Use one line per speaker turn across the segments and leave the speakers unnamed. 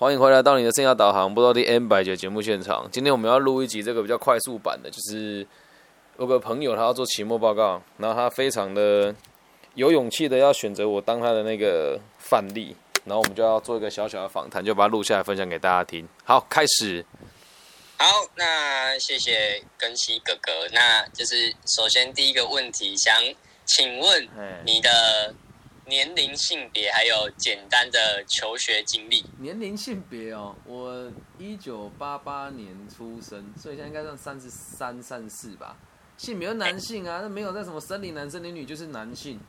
欢迎回来到你的生涯导航不知道的 N 百节节目现场。今天我们要录一集这个比较快速版的，就是有个朋友他要做期末报告，然后他非常的有勇气的要选择我当他的那个范例，然后我们就要做一个小小的访谈，就把它录下来分享给大家听。好，开始。
好，那谢谢根西哥哥。那就是首先第一个问题，想请问你的。年龄、性别，还有简单的求学经历。
年龄、性别哦，我一九八八年出生，所以现在应该算三十三、三十四吧。性别男性啊，那没有在什么生理男、生理女，就是男性。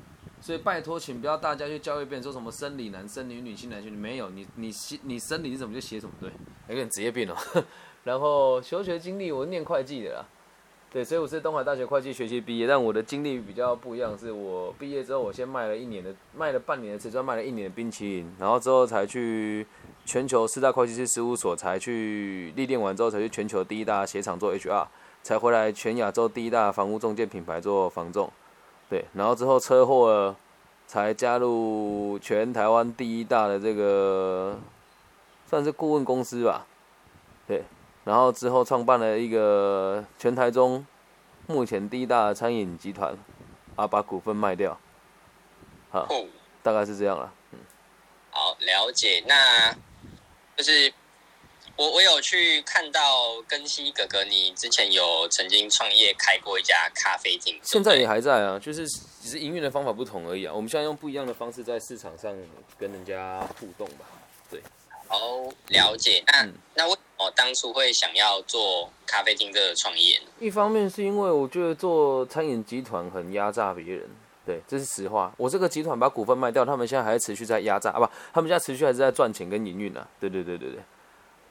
所以拜托，请不要大家去教育别人说什么生理男、生理女、性男、性，没有，你你你生理是怎么就写什么对？有点职业病哦。然后求学经历，我念会计的啦。对，所以我是东海大学会计学系毕业，但我的经历比较不一样，是我毕业之后，我先卖了一年的，卖了半年的瓷砖，卖了一年的冰淇淋，然后之后才去全球四大会计师事务所，才去历练完之后，才去全球第一大鞋厂做 HR，才回来全亚洲第一大房屋中介品牌做房仲，对，然后之后车祸，才加入全台湾第一大的这个算是顾问公司吧，对。然后之后创办了一个全台中目前第一大的餐饮集团，啊，把股份卖掉，好，大概是这样了。嗯，
好，了解。那就是我我有去看到根西哥哥，你之前有曾经创业开过一家咖啡厅，
现在也还在啊，就是只是营运的方法不同而已啊。我们现在用不一样的方式在市场上跟人家互动吧。对，
好，了解。那那我。我当初会想要做咖啡厅的创业，
一方面是因为我觉得做餐饮集团很压榨别人，对，这是实话。我这个集团把股份卖掉，他们现在还在持续在压榨啊，不，他们现在持续还是在赚钱跟营运呢。对对对对对。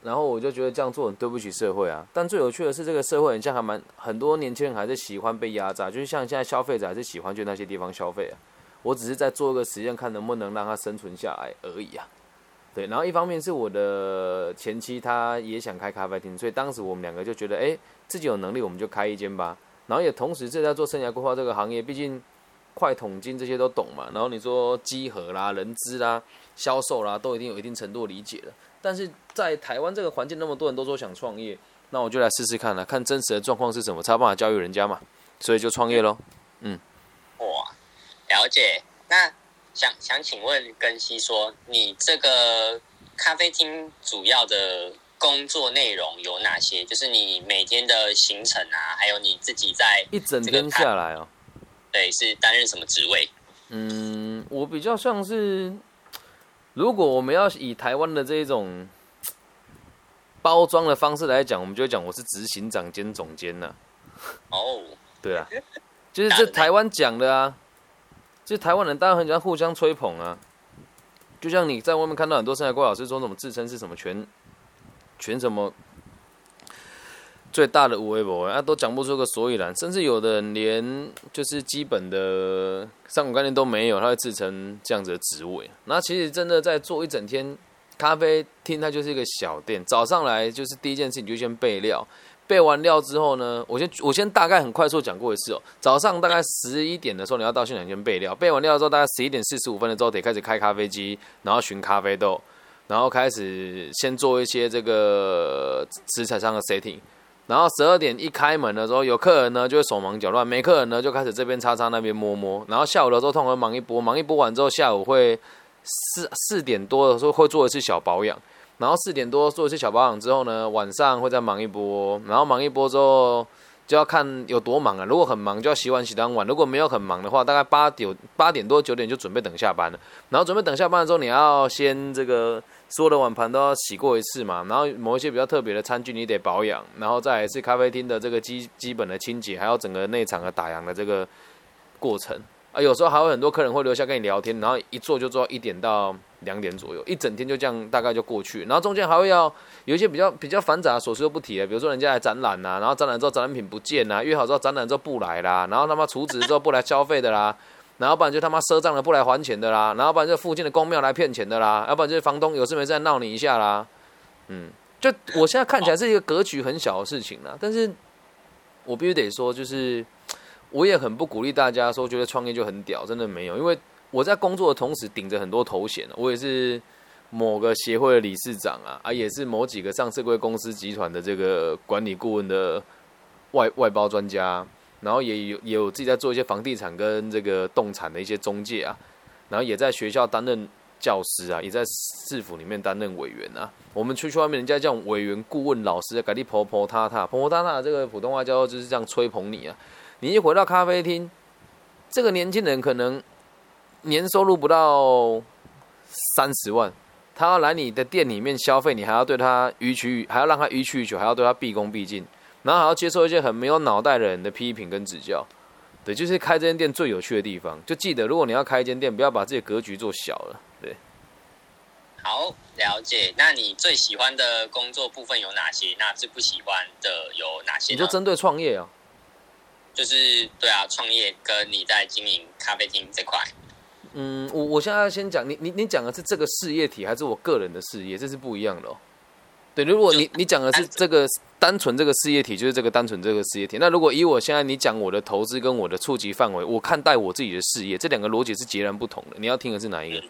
然后我就觉得这样做很对不起社会啊。但最有趣的是，这个社会很像还蛮很多年轻人还是喜欢被压榨，就是像现在消费者还是喜欢去那些地方消费啊。我只是在做一个实验，看能不能让他生存下来而已啊。对，然后一方面是我的前妻，她也想开咖啡厅，所以当时我们两个就觉得，哎，自己有能力，我们就开一间吧。然后也同时是在做生涯规划这个行业，毕竟快统金这些都懂嘛。然后你说稽核啦、人资啦、销售啦，都一定有一定程度理解了。但是在台湾这个环境，那么多人都说想创业，那我就来试试看了，看真实的状况是什么，才有办法教育人家嘛。所以就创业喽。嗯，
哇，了解。那。想想请问根西说，你这个咖啡厅主要的工作内容有哪些？就是你每天的行程啊，还有你自己在
一整天下来哦。
对，是担任什么职位？
嗯，我比较像是，如果我们要以台湾的这一种包装的方式来讲，我们就讲我是执行长兼总监呢。哦，对啊，就是这台湾讲的啊。其实台湾人当然很喜欢互相吹捧啊，就像你在外面看到很多生涯郭老师说什么自称是什么全全什么最大的无为博啊，都讲不出个所以然，甚至有的人连就是基本的上古概念都没有，他会自称这样子的职位。那其实真的在做一整天咖啡厅，它就是一个小店，早上来就是第一件事情就先备料。备完料之后呢，我先我先大概很快速讲过一次哦。早上大概十一点的时候，你要到现场先备料。备完料之后，大概十一点四十五分的时候，得开始开咖啡机，然后寻咖啡豆，然后开始先做一些这个食材上的 setting。然后十二点一开门的时候，有客人呢就会手忙脚乱，没客人呢就开始这边擦擦那边摸摸。然后下午的时候，通常忙一波，忙一波完之后，下午会四四点多的时候会做一次小保养。然后四点多做一些小保养之后呢，晚上会再忙一波，然后忙一波之后就要看有多忙啊。如果很忙，就要洗碗洗当晚；如果没有很忙的话，大概八点八点多九点就准备等下班了。然后准备等下班的时候，你要先这个所有的碗盘都要洗过一次嘛。然后某一些比较特别的餐具你得保养，然后再是咖啡厅的这个基基本的清洁，还有整个内场的打烊的这个过程啊。有时候还有很多客人会留下跟你聊天，然后一坐就坐一点到。两点左右，一整天就这样，大概就过去。然后中间还会要有一些比较比较繁杂琐事，就不提了。比如说人家来展览呐，然后展览之后展览品不见呐，约好之后展览之后不来啦，然后他妈除职之后不来消费的啦，然后不然就他妈赊账了不来还钱的啦，然后不然就附近的公庙来骗钱的啦，要不然就是房东有事没事闹你一下啦。嗯，就我现在看起来是一个格局很小的事情啦，但是我必须得说，就是我也很不鼓励大家说觉得创业就很屌，真的没有，因为。我在工作的同时顶着很多头衔，我也是某个协会的理事长啊，啊，也是某几个上市贵公司集团的这个管理顾问的外外包专家，然后也有也有自己在做一些房地产跟这个动产的一些中介啊，然后也在学校担任教师啊，也在市府里面担任委员啊。我们出去外面，人家叫委员顾问老师，给你婆婆他他婆婆他他，这个普通话叫做就是这样吹捧你啊。你一回到咖啡厅，这个年轻人可能年收入不到三十万。他要来你的店里面消费，你还要对他予取，还要让他予取予求，还要对他毕恭毕敬，然后还要接受一些很没有脑袋的人的批评跟指教。对，就是开这间店最有趣的地方。就记得，如果你要开一间店，不要把自己的格局做小了。对。
好，了解。那你最喜欢的工作部分有哪些？那最不喜欢的有哪些？
你就针对创业啊？
就是对啊，创业跟你在经营咖啡厅这块。
嗯，我我现在要先讲，你你你讲的是这个事业体，还是我个人的事业？这是不一样的哦。对，如果你你讲的是这个单纯这个事业体，就是这个单纯这个事业体。那如果以我现在你讲我的投资跟我的触及范围，我看待我自己的事业，这两个逻辑是截然不同的。你要听的是哪一个？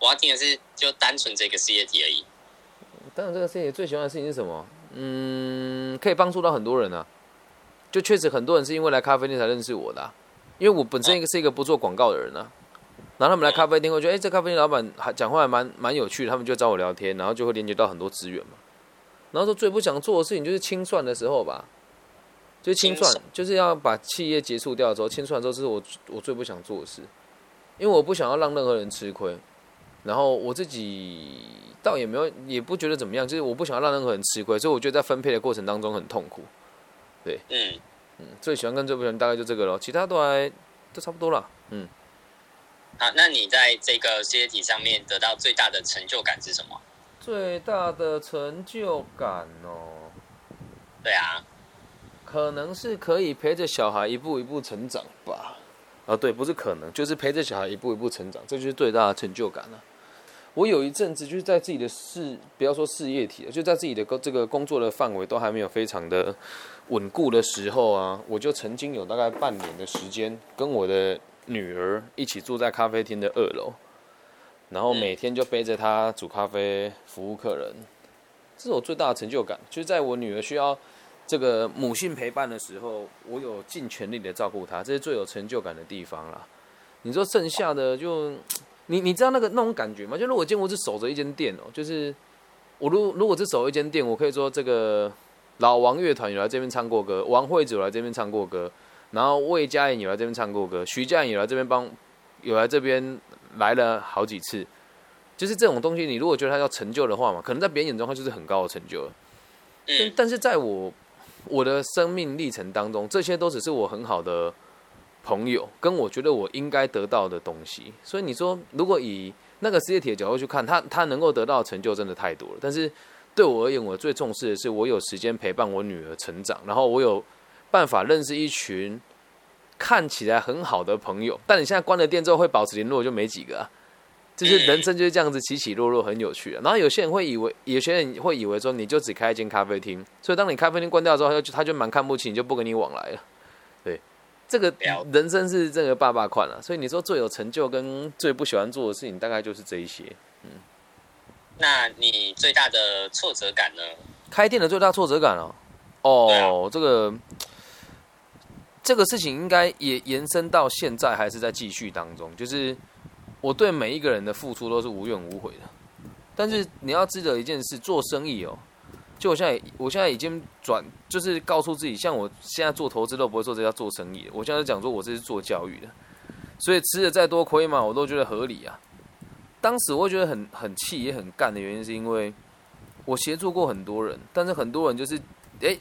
我要听的是就单纯这个事业体而已。
单纯这个事业最喜欢的事情是什么？嗯，可以帮助到很多人啊。就确实很多人是因为来咖啡店才认识我的，因为我本身一个是一个不做广告的人啊。然后他们来咖啡店，会觉得哎，这咖啡店老板还讲话还蛮蛮有趣的，他们就找我聊天，然后就会连接到很多资源嘛。然后说最不想做的事情就是清算的时候吧，就清算，就是要把企业结束掉之后清算之后，这是我我最不想做的事，因为我不想要让任何人吃亏。然后我自己倒也没有，也不觉得怎么样，就是我不想要让任何人吃亏，所以我觉得在分配的过程当中很痛苦。对，嗯嗯，最喜欢跟最不喜欢大概就这个咯，其他都还都差不多了，嗯。
好，那你在这个事业体上面得到最大的成就感是什么？
最大的成就感哦，
对啊，
可能是可以陪着小孩一步一步成长吧。啊，对，不是可能，就是陪着小孩一步一步成长，这就是最大的成就感了。我有一阵子就是在自己的事，不要说事业体了，就在自己的工这个工作的范围都还没有非常的稳固的时候啊，我就曾经有大概半年的时间跟我的。女儿一起住在咖啡厅的二楼，然后每天就背着她煮咖啡服务客人，这是我最大的成就感。就是在我女儿需要这个母性陪伴的时候，我有尽全力的照顾她，这是最有成就感的地方啦。你说剩下的就你你知道那个那种感觉吗？就如果今天我是守着一间店哦，就是我如如果是守一间店，我可以说这个老王乐团有来这边唱过歌，王惠子有来这边唱过歌。然后魏佳颖有来这边唱过歌，徐佳莹有来这边帮，有来这边来了好几次，就是这种东西，你如果觉得他要成就的话嘛，可能在别人眼中他就是很高的成就了。但但是在我我的生命历程当中，这些都只是我很好的朋友，跟我觉得我应该得到的东西。所以你说，如果以那个世界体的角度去看，他他能够得到的成就真的太多了。但是对我而言，我最重视的是我有时间陪伴我女儿成长，然后我有。办法认识一群看起来很好的朋友，但你现在关了店之后会保持联络就没几个，就是人生就是这样子起起落落，很有趣。然后有些人会以为，有些人会以为说你就只开一间咖啡厅，所以当你咖啡厅关掉之后，他就他就蛮看不起，你就不跟你往来了。对，这个人生是这个爸爸款了。所以你说最有成就跟最不喜欢做的事情，大概就是这一些。嗯，
那你最大的挫折感呢？
开店的最大挫折感哦，哦，这个。这个事情应该也延伸到现在，还是在继续当中。就是我对每一个人的付出都是无怨无悔的。但是你要知得一件事，做生意哦，就我现在，我现在已经转，就是告诉自己，像我现在做投资都不会做这叫做生意。我现在讲说，我这是做教育的，所以吃的再多亏嘛，我都觉得合理啊。当时我会觉得很很气，也很干的原因，是因为我协助过很多人，但是很多人就是哎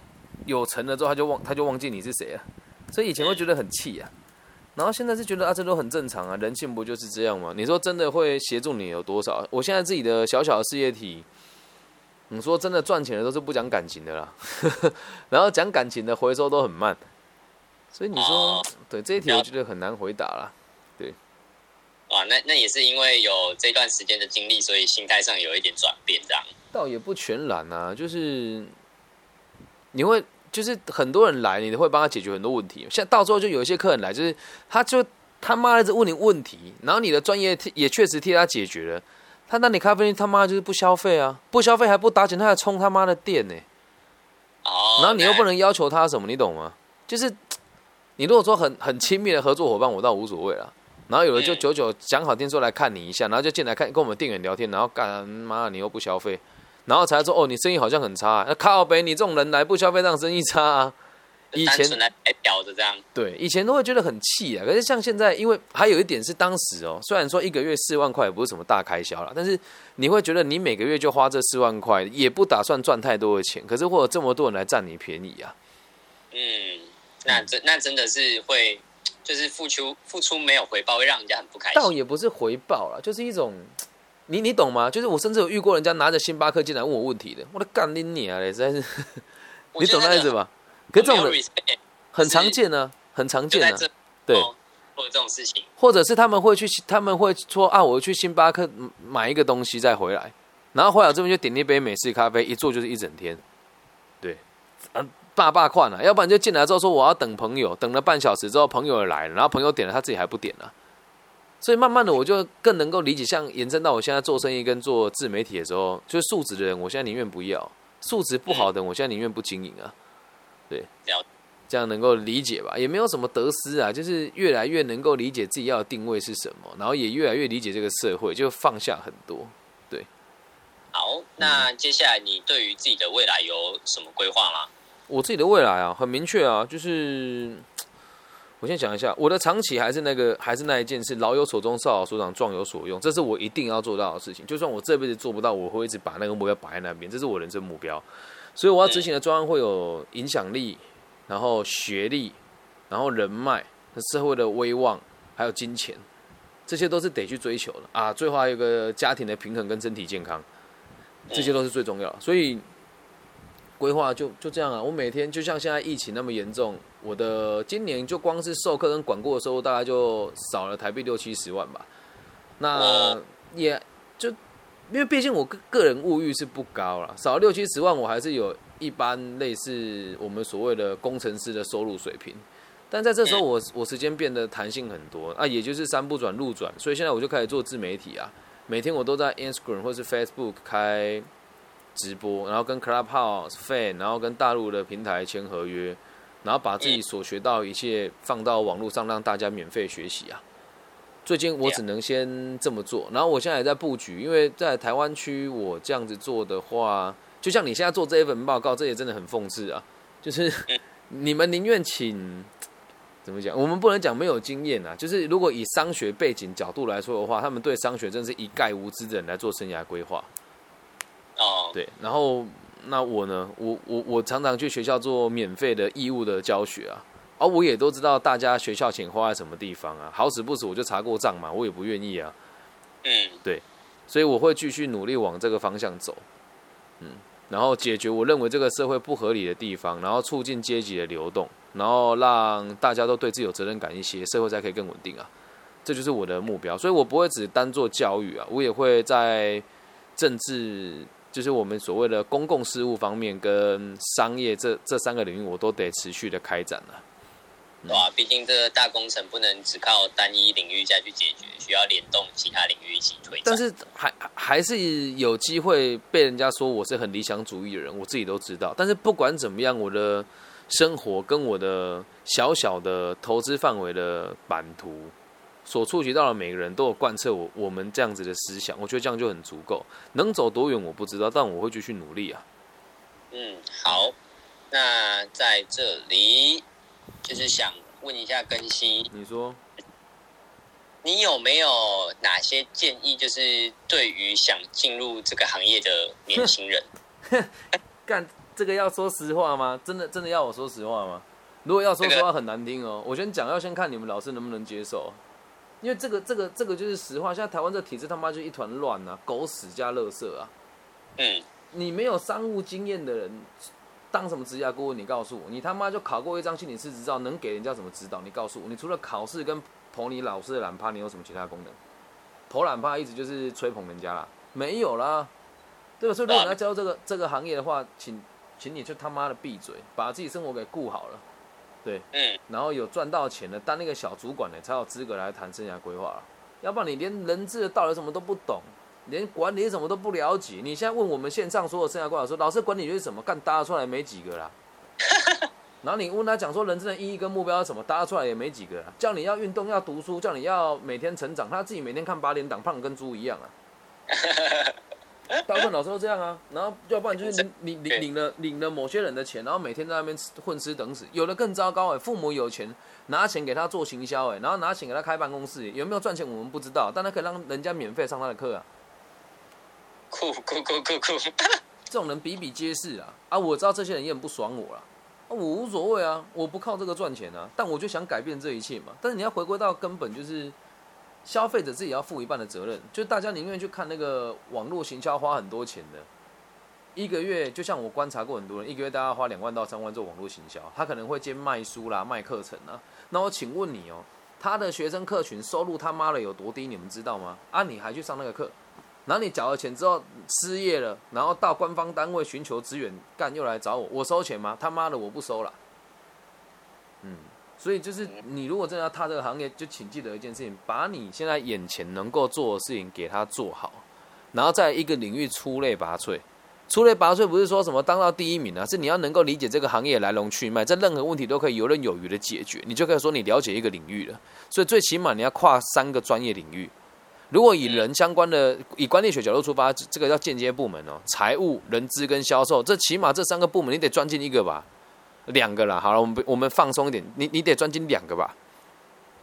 有成了之后，他就忘他就忘记你是谁了。所以以前会觉得很气啊，然后现在是觉得啊，这都很正常啊，人性不就是这样吗？你说真的会协助你有多少？我现在自己的小小的事业体，你说真的赚钱的都是不讲感情的啦，然后讲感情的回收都很慢，所以你说对这一题我觉得很难回答啦。对，
哇，那那也是因为有这段时间的经历，所以心态上有一点转变，这样。
倒也不全然啊，就是你会。就是很多人来，你会帮他解决很多问题。像到时候就有一些客人来，就是他就他妈的在问你问题，然后你的专业也确实替他解决了，他那里咖啡厅他妈就是不消费啊，不消费还不打钱，他还充他妈的电呢。
哦，
然后你又不
能
能要求他什么，你懂吗？就是 你如果说很很亲密的合作伙伴，我倒无所谓了。然后有的就
嗯
久久讲好听说来看你一下，然后就进来看跟我们店员聊天，然后干妈你又不消费，然后才说哦你生意好像很差、那靠北你这种人来不消费让生意差啊。以前
来来表的这样，
对，以前都会觉得很气啊。可是像现在，因为还有一点是当时哦，虽然说一个月四万块也不是什么大开销啦，但是你会觉得你每个月就花这四万块，也不打算赚太多的钱。可是会有这么多人来占你便宜啊。
嗯，那真那真的是会，就是付出付出没有回报，会让人家很不开心。
倒也不是回报了，就是一种，你你懂吗？就是我甚至有遇过人家拿着星巴克进来问我问题的，我的干你啊嘞！实在是，你懂那意思吧？可这种人很常见呢、很常见啊。对，
或者这种事情，
或者是他们会去，他们会说啊，我去星巴克买一个东西再回来，然后回来这边就点一杯美式咖啡，一坐就是一整天。对，啊，爸爸款了，要不然就进来之后说我要等朋友，等了半小时之后朋友也来了，然后朋友点了他自己还不点了，所以慢慢的我就更能够理解，像延伸到我现在做生意跟做自媒体的时候，就是素质的人，我现在宁愿不要；素质不好的人，我现在宁愿不经营啊。对
了，
这样能够理解吧？也没有什么得失啊，就是越来越能够理解自己要的定位是什么，然后也越来越理解这个社会，就放下很多。
对好，那接下来你对于自己的未来有什么规划吗？
我自己的未来啊，很明确啊，就是我先想一下，我的长期还是那个，还是那一件事，老有所终，少有所长，壮有所用，这是我一定要做到的事情。就算我这辈子做不到，我会一直把那个目标摆在那边，这是我人生目标。所以我要执行的专案会有影响力，然后学历，然后人脉、社会的威望，还有金钱，这些都是得去追求的啊。最后还有一个家庭的平衡跟身体健康，这些都是最重要的。所以规划就就这样啊。我每天就像现在疫情那么严重，我的今年就光是授课跟管顾的收入大概就少了台币六七十万吧。那
哦
也就因为毕竟我个个人物欲是不高了，少六七十万，我还是有一般类似我们所谓的工程师的收入水平。但在这时候我，我时间变得弹性很多啊，也就是三不转路转，所以现在我就开始做自媒体啊，每天我都在 Instagram 或是 Facebook 开直播，然后跟 Clubhouse、Fan，然后跟大陆的平台签合约，然后把自己所学到一切放到网络上，让大家免费学习啊。最近我只能先这么做，然后我现在也在布局，因为在台湾区我这样子做的话，就像你现在做这一份报告，这也真的很讽刺啊，就是 你们宁愿请。怎么讲？我们不能讲没有经验啊，就是如果以商学背景角度来说的话，他们对商学真是一概无知的人来做生涯规划。
哦，
对，然后那我呢？我我我常常去学校做免费的义务的教学啊，而、我也都知道大家学校钱花在什么地方啊，好死不死我就查过账嘛，我也不愿意啊，
嗯，对
所以我会继续努力往这个方向走，嗯，然后解决我认为这个社会不合理的地方，然后促进阶级的流动，然后让大家都对自己有责任感一些，社会才可以更稳定啊，这就是我的目标，所以我不会只单做教育啊，我也会在政治。就是我们所谓的公共事务方面跟商业这这三个领域，我都得持续的开展了。
对啊，毕竟这个大工程不能只靠单一领域下去解决，需要联动其他领域一起推展。
但是还还是有机会被人家说我是很理想主义的人，我自己都知道。但是不管怎么样，我的生活跟我的小小的投资范围的版图所触及到的每个人都有贯彻我我们这样子的思想，我觉得这样就很足够。能走多远我不知道，但我会继续努力啊。
嗯，好，那在这里就是想问一下根熙，
你说
你有没有哪些建议，就是对于想进入这个行业的年轻人？
干这个要说实话吗？真的真的要我说实话吗？如果要说实话很难听哦。我先讲，要先看你们老师能不能接受，因为这个这个这个就是实话。现在台湾这体制他妈就一团乱啊，狗屎加垃圾啊！
嗯，
你没有商务经验的人，当什么职业顾问？你告诉我，你他妈就考过一张心理师执照，能给人家什么指导？你告诉我，你除了考试跟投你老师的懒趴，你有什么其他功能？投懒趴一直就是吹捧人家啦，没有啦，对吧？所以如果你要加入这个这个行业的话，请请你就他妈的闭嘴，把自己生活给顾好了，对，
嗯，
然后有赚到钱的，当那个小主管的才有资格来谈生涯规划了，要不然你连人质的道理什么都不懂，连管理什么都不了解。你现在问我们线上所有生涯规划说，老师管理学是什么？干搭出来没几个啦。然后你问他讲说人生的意义跟目标是什么？搭出来也没几个啦。叫你要运动、要读书，叫你要每天成长，他自己每天看八点档，胖跟猪一样啊。大部分老师都这样啊，然后要不然就是领领领领了领了某些人的钱，然后每天在那边混吃等死。有的更糟糕哎，父母有钱拿钱给他做行销哎，然后拿钱给他开办公室，有没有赚钱我们不知道，但他可以让人家免费上他的课啊。
酷酷酷酷酷，
这种人比比皆是啊啊！我知道这些人也很不爽我了，我无所谓啊，我不靠这个赚钱啊，但我就想改变这一切嘛。但是你要回归到根本就是。消费者自己要负一半的责任，就大家宁愿去看那个网络行销花很多钱的，一个月就像我观察过很多人，一个月大概花两万到三万做网络行销，他可能会兼卖书啦、卖课程啊。那我请问你哦，他的学生客群收入他妈的有多低？你们知道吗？啊，你还去上那个课，然后你缴了钱之后失业了，然后到官方单位寻求资源，干又来找我，我收钱吗？他妈的我不收了，嗯。所以就是你如果真的要踏这个行业，就请记得一件事情：把你现在眼前能够做的事情给他做好，然后在一个领域出类拔萃。出类拔萃不是说什么当到第一名啊，是你要能够理解这个行业来龙去脉，在任何问题都可以游刃有余的解决，你就可以说你了解一个领域了。所以最起码你要跨三个专业领域。如果以人相关的，以管理学角度出发，这个叫间接部门哦，财务、人资跟销售，这起码这三个部门你得钻进一个吧。两个啦，好了，我们，我们放松一点，你你得钻进两个吧。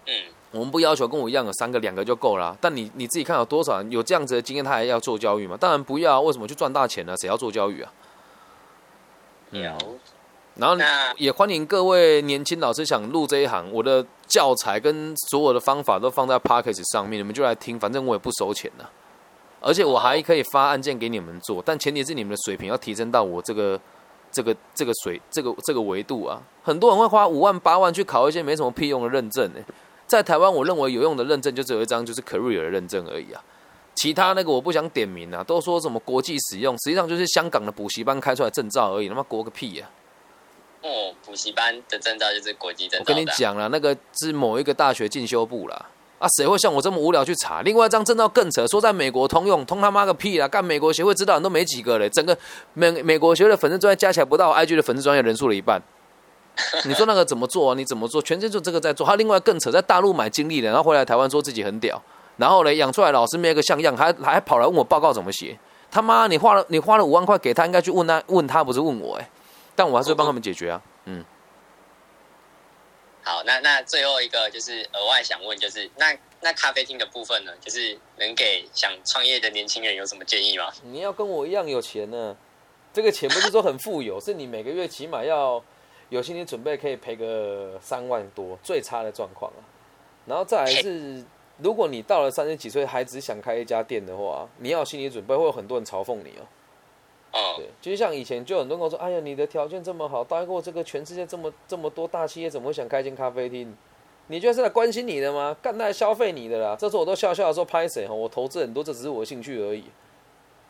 嗯，我们不要求跟我一样有三个，两个就够了。但你你自己看有多少人有这样子的经验，他还要做教育吗？当然不要，为什么去赚大钱呢？谁要做教育啊？
有。
然后也欢迎各位年轻老师想入这一行，我的教材跟所有的方法都放在 p a c k a g e 上面，你们就来听，反正我也不收钱的。而且我还可以发案件给你们做，但前提是你们的水平要提升到我这个。这个这个水这个这个维度啊，很多人会花五万八万去考一些没什么屁用的认证呢。在台湾，我认为有用的认证就只有一张，就是 career 的认证而已啊。其他那个我不想点名啊，都说什么国际使用，实际上就是香港的补习班开出来证照而已，他妈国个屁呀！
哦，补习班的证照就是国际证照。
我跟你讲了，那个是某一个大学进修部啦。啊，谁会像我这么无聊去查？另外一张证照更扯，说在美国通用，通他妈个屁啦！干美国协会知道人都没几个嘞，整个美美国协会的粉丝专业加起来不到 IG 的粉丝专业人数的一半。你说那个怎么做？你怎么做？全身就这个在做。他另外更扯，在大陆买经历的，然后回来台湾说自己很屌，然后嘞养出来老师没个像样，还还跑来问我报告怎么写。他妈，你花了你花了五万块给他，应该去问他问他，不是问我哎。但我还是会帮他们解决啊，嗯。
好，那那最后一个就是额外想问，就是那那咖啡厅的部分呢，就是能给想创业的年轻人有什么建议吗？
你要跟我一样有钱呢，这个钱不是说很富有，是你每个月起码要有心理准备，可以赔个三万多，最差的状况啊。然后再来是，如果你到了三十几岁还只想开一家店的话，你要有心理准备，会有很多人嘲讽你哦。对，就像以前就很多人跟我说：“哎呀，你的条件这么好，待过这个全世界这么这么多大企业，怎么会想开间咖啡厅？你觉得是来关心你的吗？干来消费你的啦！”这次我都笑笑的说：“拍谁哈？我投资很多，这只是我的兴趣而已。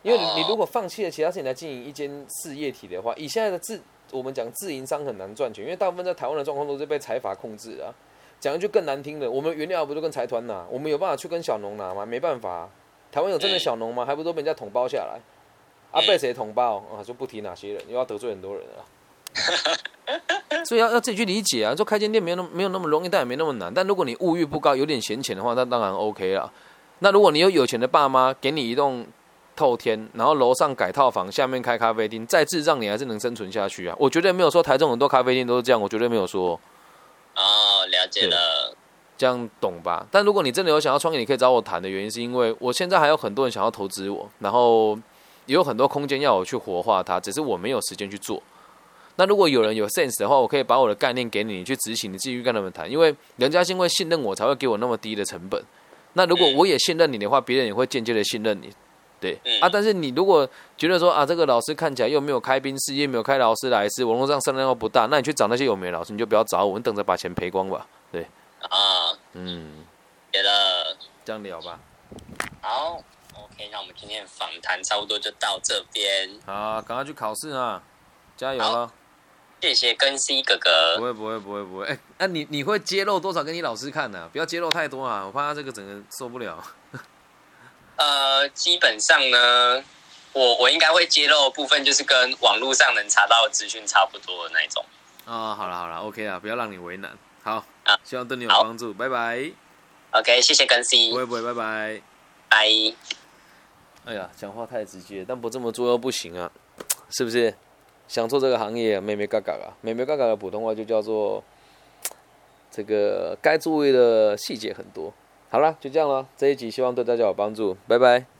因为你如果放弃了其他事情来经营一间事业体的话，以现在的自我们讲自营商很难赚钱，因为大部分在台湾的状况都是被财阀控制啊。讲一句更难听的，我们原料不都跟财团拿？我们有办法去跟小农拿吗？没办法。台湾有真的小农吗？还不都被人家统包下来？”啊，被谁捅爆啊？就不提哪些人，又要得罪很多人了。所以要要自己去理解啊。就开间店没有那么没有那么容易，但也没那么难。但如果你物欲不高，有点闲钱的话，那当然 OK 了。那如果你有有钱的爸妈，给你一栋透天，然后楼上改套房，下面开咖啡厅，再智障你还是能生存下去啊。我绝对没有说台中很多咖啡店都是这样，我绝对没有说。
哦，了解了，
这样懂吧？但如果你真的有想要创业，你可以找我谈的原因，是因为我现在还有很多人想要投资我，然后。也有很多空间要我去活化它，只是我没有时间去做。那如果有人有 sense 的话，我可以把我的概念给你，你去执行，你自己去跟他们谈。因为人家因为信任我，才会给我那么低的成本。那如果我也信任你的话，别人也会间接的信任你，对啊。但是你如果觉得说啊，这个老师看起来又没有开宾士，又，没有开劳斯莱斯，网络上声量又不大，那你去找那些有名的老师，你就不要找我，你等着把钱赔光吧。对
啊，嗯，别了，
这样聊吧。
好。OK，那我们今天的访谈差不多就到这边。
好，赶快去考试啊！加油了！
谢谢根 C 哥哥。
不会，不会，不会，不会。哎，那你你会揭露多少给你老师看呢？不要揭露太多啊，我怕他这个整个受不了。
呃，基本上呢，我我应该会揭露的部分，就是跟网络上能查到的资讯差不多的那一种。
哦，好了好了，OK 啊，不要让你为难。好，
啊
希望对你有
好
帮助，拜拜。
OK，谢谢更新
不，会不会，拜拜。
拜。
哎呀，讲话太直接，但不这么做又不行啊，是不是？想做这个行业，妹妹嘎嘎啊，妹妹嘎嘎的普通话就叫做 这个该注意的细节很多。好了，就这样了，这一集希望对大家有帮助，拜拜。